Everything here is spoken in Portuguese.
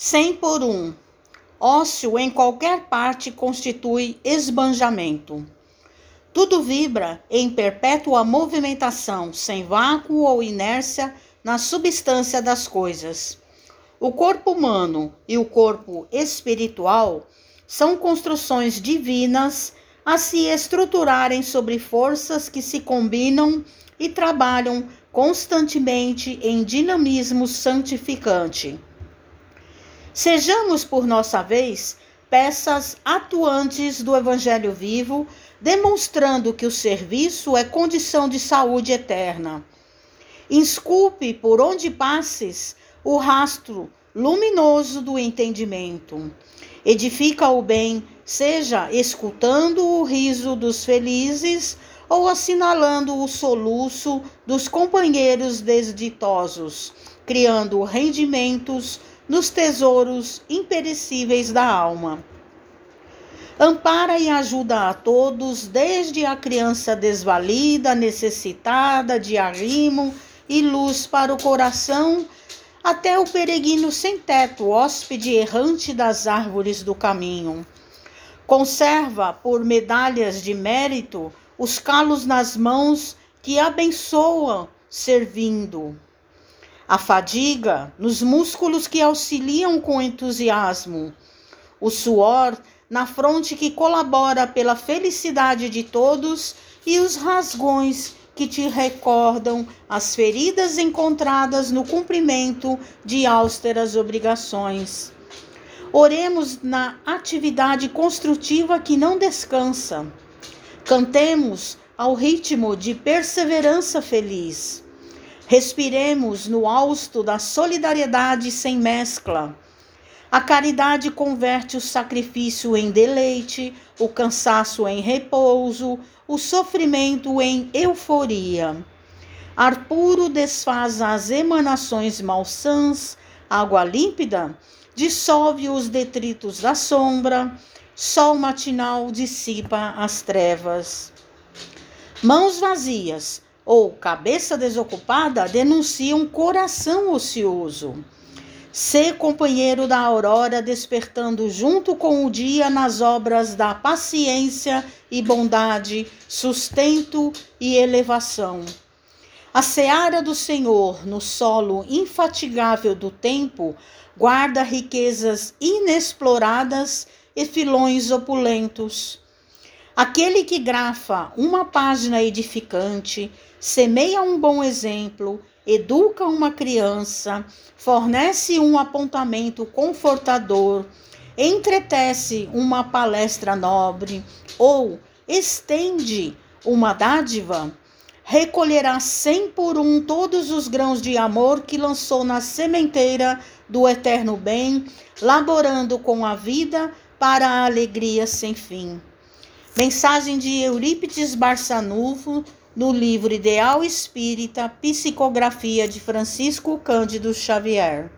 100 por 1. Ócio em qualquer parte constitui esbanjamento. Tudo vibra em perpétua movimentação, sem vácuo ou inércia na substância das coisas. O corpo humano e o corpo espiritual são construções divinas a se estruturarem sobre forças que se combinam e trabalham constantemente em dinamismo santificante. Sejamos, por nossa vez, peças atuantes do Evangelho vivo, demonstrando que o serviço é condição de saúde eterna. Esculpe por onde passes o rastro luminoso do entendimento. Edifica o bem, seja escutando o riso dos felizes ou assinalando o soluço dos companheiros desditosos, criando rendimentos nos tesouros imperecíveis da alma. Ampara e ajuda a todos, desde a criança desvalida, necessitada de arrimo e luz para o coração, até o peregrino sem teto, hóspede errante das árvores do caminho. Conserva por medalhas de mérito os calos nas mãos que abençoam servindo a fadiga nos músculos que auxiliam com entusiasmo, o suor na fronte que colabora pela felicidade de todos e os rasgões que te recordam as feridas encontradas no cumprimento de austeras obrigações. Oremos na atividade construtiva que não descansa. Cantemos ao ritmo de perseverança feliz. Respiremos no hausto da solidariedade sem mescla. A caridade converte o sacrifício em deleite, o cansaço em repouso, o sofrimento em euforia. Ar puro desfaz as emanações malsãs, água límpida dissolve os detritos da sombra, sol matinal dissipa as trevas. Mãos vazias ou cabeça desocupada denuncia um coração ocioso. Ser companheiro da aurora, despertando junto com o dia nas obras da paciência e bondade, sustento e elevação. A seara do Senhor, no solo infatigável do tempo, guarda riquezas inexploradas e filões opulentos. Aquele que grafa uma página edificante, semeia um bom exemplo, educa uma criança, fornece um apontamento confortador, entretece uma palestra nobre ou estende uma dádiva, recolherá cem por um todos os grãos de amor que lançou na sementeira do eterno bem, laborando com a vida para a alegria sem fim. Mensagem de Eurípides Barçanufo, no livro Ideal Espírita, Psicografia de Francisco Cândido Xavier.